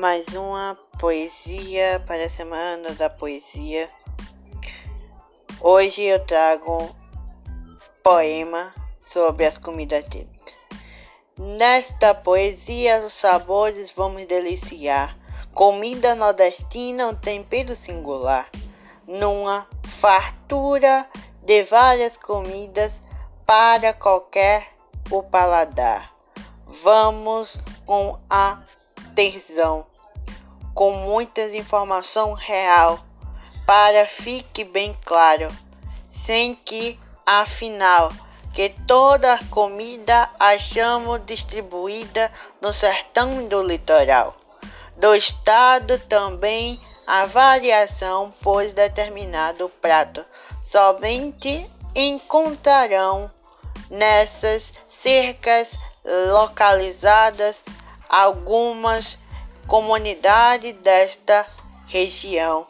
mais uma poesia para a Semana da Poesia. Hoje eu trago um poema sobre as comidas típicas. Nesta poesia, os sabores vamos deliciar. Comida nordestina, um tempero singular. Numa fartura de várias comidas para qualquer o paladar. Vamos com a tesão, com muitas informação real, para fique bem claro, sem que afinal que toda comida achamos distribuída no sertão do litoral. Do estado também a variação, pois determinado prato somente encontrarão nessas cercas localizadas algumas comunidades desta região.